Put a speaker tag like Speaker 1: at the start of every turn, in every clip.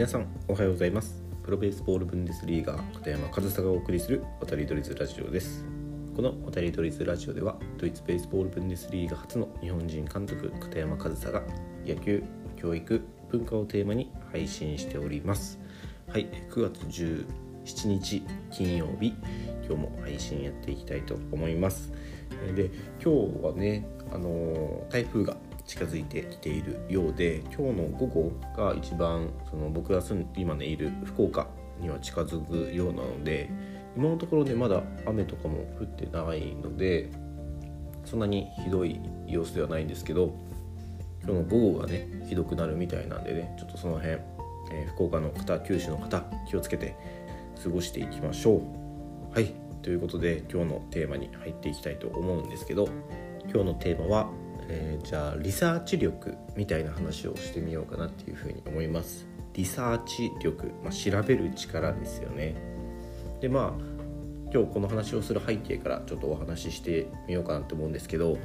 Speaker 1: 皆さんおはようございます。プロベースボールブンデスリーガー片山和沙がお送りする渡りドリズラジオです。この渡りドリズラジオではドイツベースボールブンデスリーガ初の日本人監督片山和沙が野球教育文化をテーマに配信しております。はい9月17日金曜日今日も配信やっていきたいと思います。で今日はねあの台風が近づいてきているようで今日の午後が一番その僕が住ん今ねいる福岡には近づくようなので今のところねまだ雨とかも降ってないのでそんなにひどい様子ではないんですけど今日の午後がねひどくなるみたいなんでねちょっとその辺、えー、福岡の方九州の方気をつけて過ごしていきましょう。はい。ということで今日のテーマに入っていきたいと思うんですけど今日のテーマはえー、じゃあリサーチ力みたいな話をしてみようかなっていうふうに思います。リサーチ力、まあ、調べる力ですよね。でまあ今日この話をする背景からちょっとお話ししてみようかなと思うんですけど、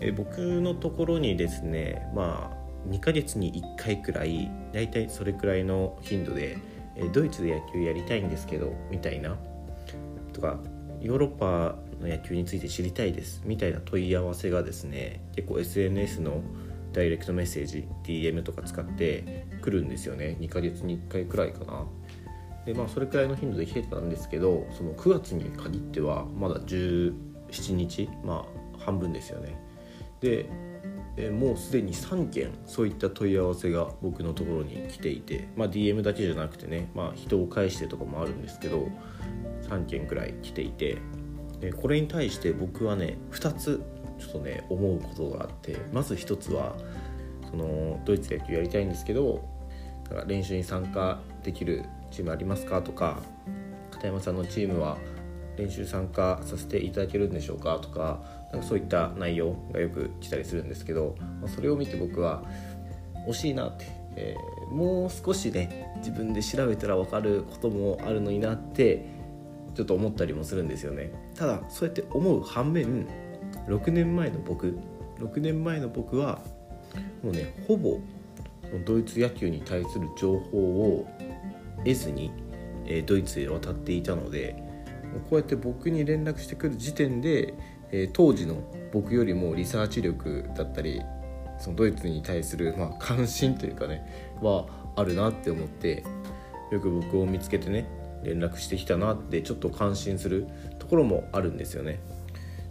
Speaker 1: えー、僕のところにですねまあ2ヶ月に1回くらいだいたいそれくらいの頻度で、えー、ドイツで野球やりたいんですけどみたいな。とかヨーロッパの野球について知りたいです。みたいな問い合わせがですね結構 SNS のダイレクトメッセージ DM とか使ってくるんですよね。2ヶ月に1回くらいかな。でまあそれくらいの頻度で来てたんですけどその9月に限ってはまだ17日まあ半分ですよね。でえもうすでに3件そういった問い合わせが僕のところに来ていて、まあ、DM だけじゃなくてね、まあ、人を介してとかもあるんですけど3件くらい来ていてでこれに対して僕はね2つちょっとね思うことがあってまず1つはそのドイツで野球やりたいんですけどだから練習に参加できるチームありますか？とか片山さんのチームは練習参加させていただけるんでしょうか？とかなんかそういった内容がよく来たりするんですけど、まあ、それを見て僕は惜しいなって、えー、もう少しね自分で調べたら分かることもあるのになってちょっと思ったりもするんですよね。ただそうやって思う反面6年前の僕6年前の僕はもうねほぼドイツ野球に対する情報を得ずに、えドイツへ渡っていたのでこうやって僕に連絡してくる時点で、え当時の僕よりもリサーチ力だったりそのドイツに対する、まあ、関心というかねはあるなって思ってよく僕を見つけてね連絡してきたなってちょっと感心するところもあるんですよね。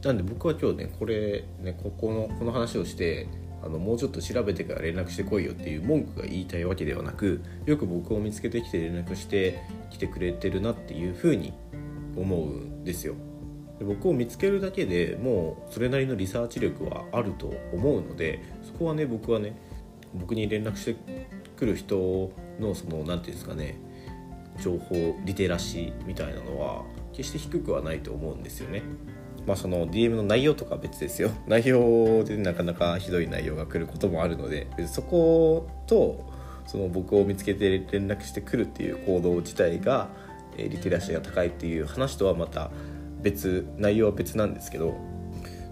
Speaker 1: なんで僕は今日ねこれねここのこの話をしてあのもうちょっと調べてから連絡してこいよっていう文句が言いたいわけではなくよく僕を見つけてきて連絡してきてくれてるなっていうふうに思うんですよ。で僕を見つけるだけでもうそれなりのリサーチ力はあると思うのでそこはね僕はね僕に連絡してくる人のその何て言うんですかね情報リテラシーみたいなのは決して低くはないと思うんですよね。まあその DM の内容とかは別ですよ。内容でなかなかひどい内容が来ることもあるのでそことその僕を見つけて連絡してくるっていう行動自体がリテラシーが高いっていう話とはまた別内容は別なんですけど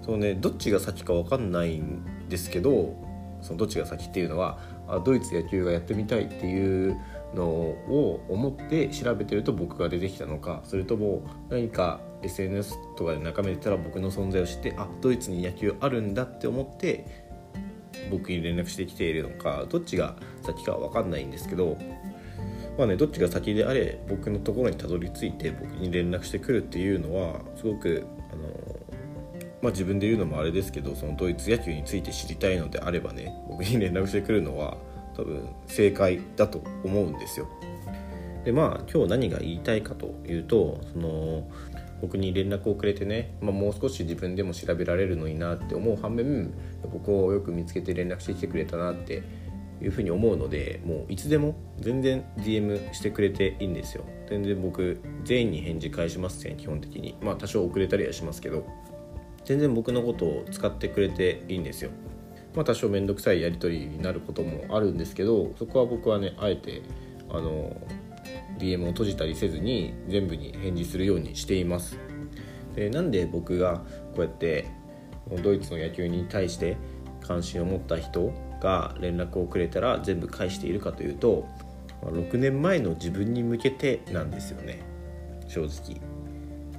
Speaker 1: そのねどっちが先か分かんないんですけどそのどっちが先っていうのはあドイツ野球がやってみたいっていうのを思って調べてると僕が出てきたのかそれとも何か SNS とかで眺めてたら僕の存在を知ってあドイツに野球あるんだって思って僕に連絡してきているのかどっちが先かは分かんないんですけどまあねどっちが先であれ僕のところにたどり着いて僕に連絡してくるっていうのはすごくあのまあ自分で言うのもあれですけどそのドイツ野球について知りたいのであればね僕に連絡してくるのは多分正解だと思うんですよ。でまあ今日何が言いたいかというとその僕に連絡をくれてね、まあ、もう少し自分でも調べられるのになって思う反面僕をよく見つけて連絡してきてくれたなっていうふうに思うのでもういつでも全然 DM してくれていいんですよ。全然僕全員に返事返しますね基本的に。まあ多少遅れたりはしますけど。全然僕のことを使ってくれていいんですよ。まあ、多少面倒くさいやり取りになることもあるんですけどそこは僕はねあえてあの DM を閉じたりせずに全部に返事するようにしています。でなんで僕がこうやってドイツの野球に対して関心を持った人が連絡をくれたら全部返しているかというと6年前の自分に向けてなんですよね。正直。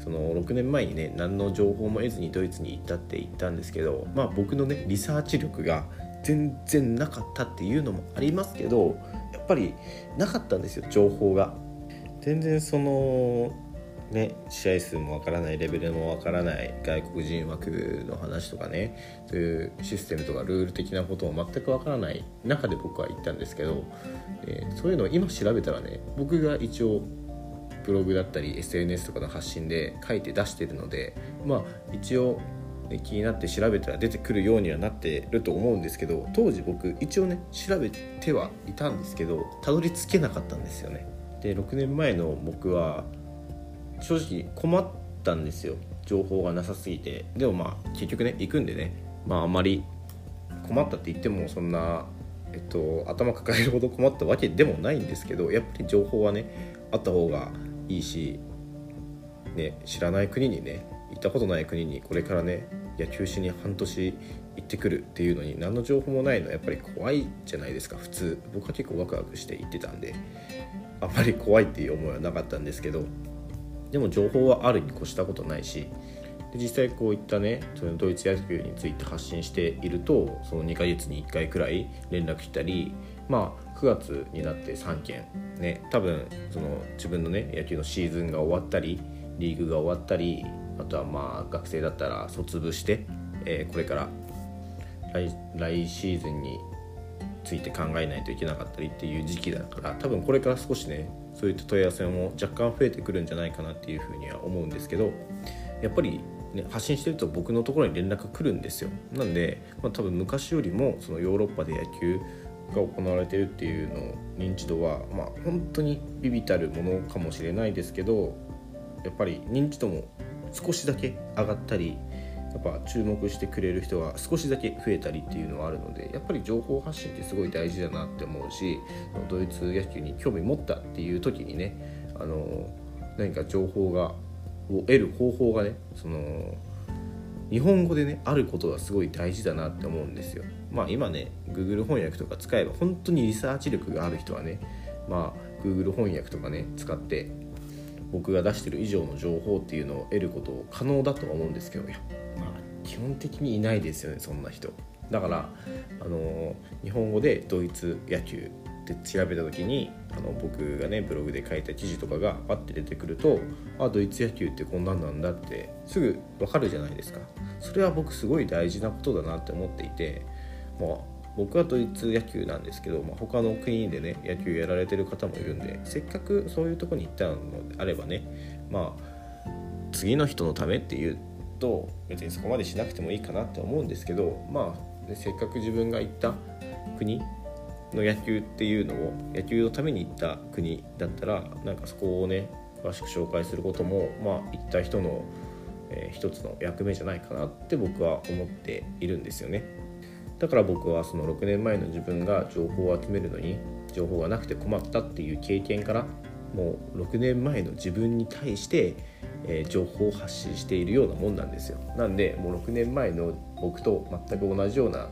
Speaker 1: その6年前にね何の情報も得ずにドイツに行ったって言ったんですけどまあ僕のねリサーチ力が全然なかったっていうのもありますけどやっぱりなかったんですよ情報が。全然そのね、試合数もわからないレベルもわからない外国人枠の話とかねそういうシステムとかルール的なことも全くわからない中で僕は行ったんですけど、えー、そういうのを今調べたらね僕が一応ブログだったり SNS とかの発信で書いて出してるのでまあ一応、ね、気になって調べたら出てくるようにはなってると思うんですけど当時僕一応ね調べてはいたんですけどたどり着けなかったんですよね。で6年前の僕は正直困ったんですよ情報がなさすぎてでもまあ結局ね行くんでねまああんまり困ったって言ってもそんな、えっと、頭抱えるほど困ったわけでもないんですけどやっぱり情報はねあった方がいいし、ね、知らない国にね行ったことない国にこれからね野球しに半年行ってくるっていうのに何の情報もないの。はやっぱり怖いじゃないですか普通。僕は結構ワクワクして行ってたんであんまり怖いっていう思いはなかったんですけどでも情報はあるに越したことないしで実際こういったねそのドイツ野球について発信しているとその2ヶ月に1回くらい連絡したりまあ9月になって3件。ね多分その自分のね野球のシーズンが終わったりリーグが終わったりあとはまあ学生だったら卒部して、えー、これから来シーズンについて考えないといけなかったりっていう時期だから多分これから少しねそういった問い合わせも若干増えてくるんじゃないかなっていうふうには思うんですけどやっぱり、ね、発信してると僕のところに連絡来るんですよ。なんで、まあ、多分昔よりもそのヨーロッパで野球が行われてるっていうの認知度は、まあ、本当にビビたるものかもしれないですけどやっぱり認知度も少しだけ上がったりやっぱ注目してくれる人が少しだけ増えたりっていうのはあるのでやっぱり情報発信ってすごい大事だなって思うしドイツ野球に興味持ったっていう時にねあの何か情報がを得る方法がねその日本語でねあることがすごい大事だなって思うんですよ。まあ今ね Google 翻訳とか使えば本当にリサーチ力がある人はねまあ Google 翻訳とかね使って僕が出してる以上の情報っていうのを得ること可能だとは思うんですけどいや基本的にいないですよねそんな人だからあの日本語でドイツ野球って調べた時にあの僕がねブログで書いた記事とかがパッて出てくるとあドイツ野球ってこんなんなんだってすぐ分かるじゃないですか。それは僕すごい大事なことだなって思っていてまあ僕はドイツ野球なんですけど、まあ、他の国でね野球やられてる方もいるんでせっかくそういうとこに行ったのであればねまあ次の人のためっていうと別にそこまでしなくてもいいかなって思うんですけどまあせっかく自分が行った国の野球っていうのを野球のために行った国だったらなんかそこをね詳しく紹介することもまあ行った人の、えー、一つの役目じゃないかなって僕は思っているんですよね。だから僕はその6年前の自分が情報を集めるのに情報がなくて困ったっていう経験からもう6年前の自分に対してえー、情報を発信しているようなもんなんですよ。なんでもう6年前の僕と全く同じような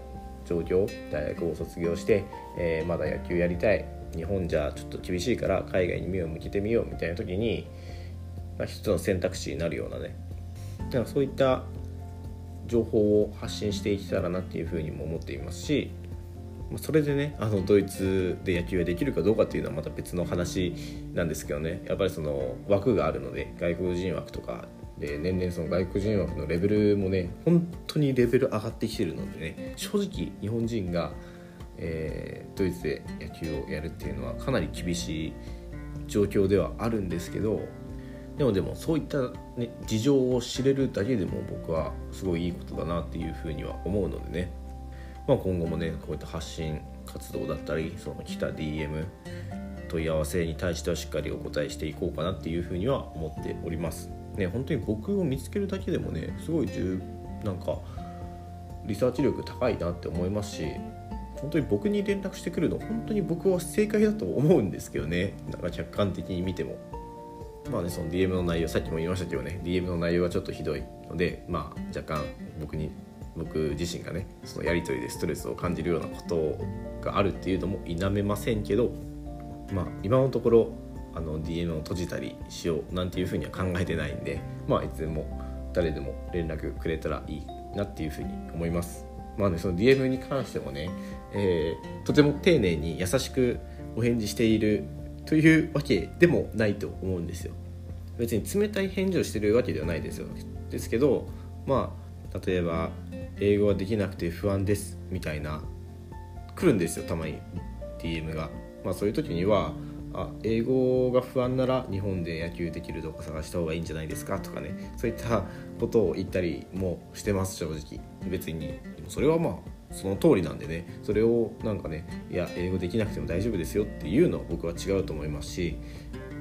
Speaker 1: 状況大学を卒業して、えー、まだ野球やりたい。日本じゃちょっと厳しいから海外に目を向けてみようみたいな時に、まあ、一つの選択肢になるようなね。だかそういった情報を発信していけたらなっていうふうにも思っていますしそれでねあのドイツで野球ができるかどうかっていうのはまた別の話なんですけどね。やっぱりその枠があるので外国人枠とかで年々その外国人枠のレベルもね本当にレベル上がってきてるのでね正直日本人が、えー、ドイツで野球をやるっていうのはかなり厳しい状況ではあるんですけどでもでもそういった、ね、事情を知れるだけでも僕はすごいいいことだなっていうふうには思うのでねまあ、今後もねこういった発信活動だったりその来た DM 問い合わせに対してはしっかりお答えしていこうかなっていうふうには思っております。ね本当に僕を見つけるだけでもねすごい重なんかリサーチ力高いなって思いますし本当に僕に連絡してくるの本当に僕は正解だと思うんですけどねなんか客観的に見ても。まあねその DM の内容さっきも言いましたけどね DM の内容はちょっとひどいのでまあ若干僕に僕自身がねそのやり取りでストレスを感じるようなことがあるっていうのも否めませんけどまあ今のところあの DM を閉じたりしようなんていうふうには考えてないんでまあいつでも誰でも連絡くれたらいいなっていうふうに思います。まあねその DM に関してもね、えー、とても丁寧に優しくお返事しているというわけでもないと思うんですよ。別に冷たい返事をしてるわけではないですよ。ですけどまあ例えば英語ができなくて不安ですみたいな来るんですよたまに。DM が。まあそういう時にはあ英語が不安なら日本で野球できるとこ探した方がいいんじゃないですかとかね。そういったことを言ったりもしてます正直。別に。それはまあその通りなんでね。それをなんかねいや英語できなくても大丈夫ですよっていうのは僕は違うと思いますし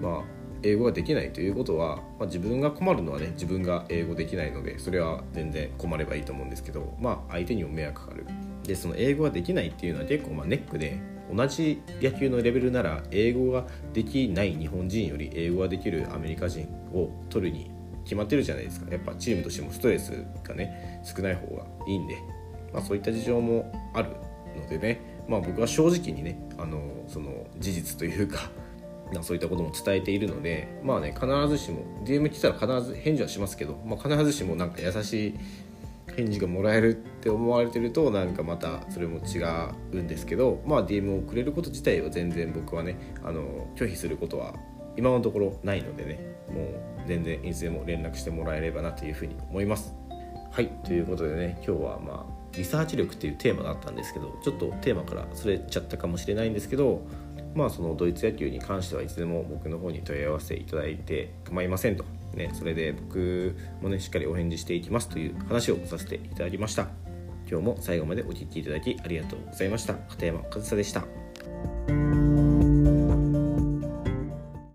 Speaker 1: まあ英語ができないということは、まあ、自分が困るのはね自分が英語できないのでそれは全然困ればいいと思うんですけどまあ相手にも迷惑かかる。でその英語ができないっていうのは結構まあネックで同じ野球のレベルなら英語ができない日本人より英語ができるアメリカ人を取るに決まってるじゃないですか。やっぱチームとしてもストレスがね少ない方がいいんで、まあ、そういった事情もあるのでね、まあ、僕は正直にねあのその事実というか そういったことも伝えているのでまあね必ずしも DM 来たら必ず返事はしますけど、まあ、必ずしもなんか優しい返事がもらえるって思われてるとなんかまたそれも違うんですけどまあ DM をくれること自体は全然僕はねあの拒否することは今のところないのでねもう全然いつでも連絡してもらえればなというふうに思います。はいということでね今日はまあリサーチ力っていうテーマだったんですけどちょっとテーマからそれちゃったかもしれないんですけどまあそのドイツ野球に関してはいつでも僕の方に問い合わせていただいて構いませんと、ね、それで僕もねしっかりお返事していきますという話をさせていただきました。今日も最後までお聴きいただきありがとうございました。片山和沙でした。